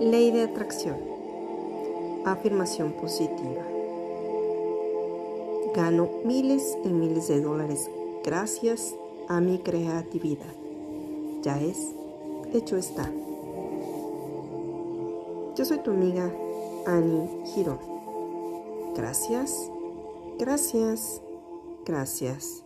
Ley de atracción. Afirmación positiva. Gano miles y miles de dólares gracias a mi creatividad. Ya es, hecho está. Yo soy tu amiga Annie Girón. Gracias, gracias, gracias.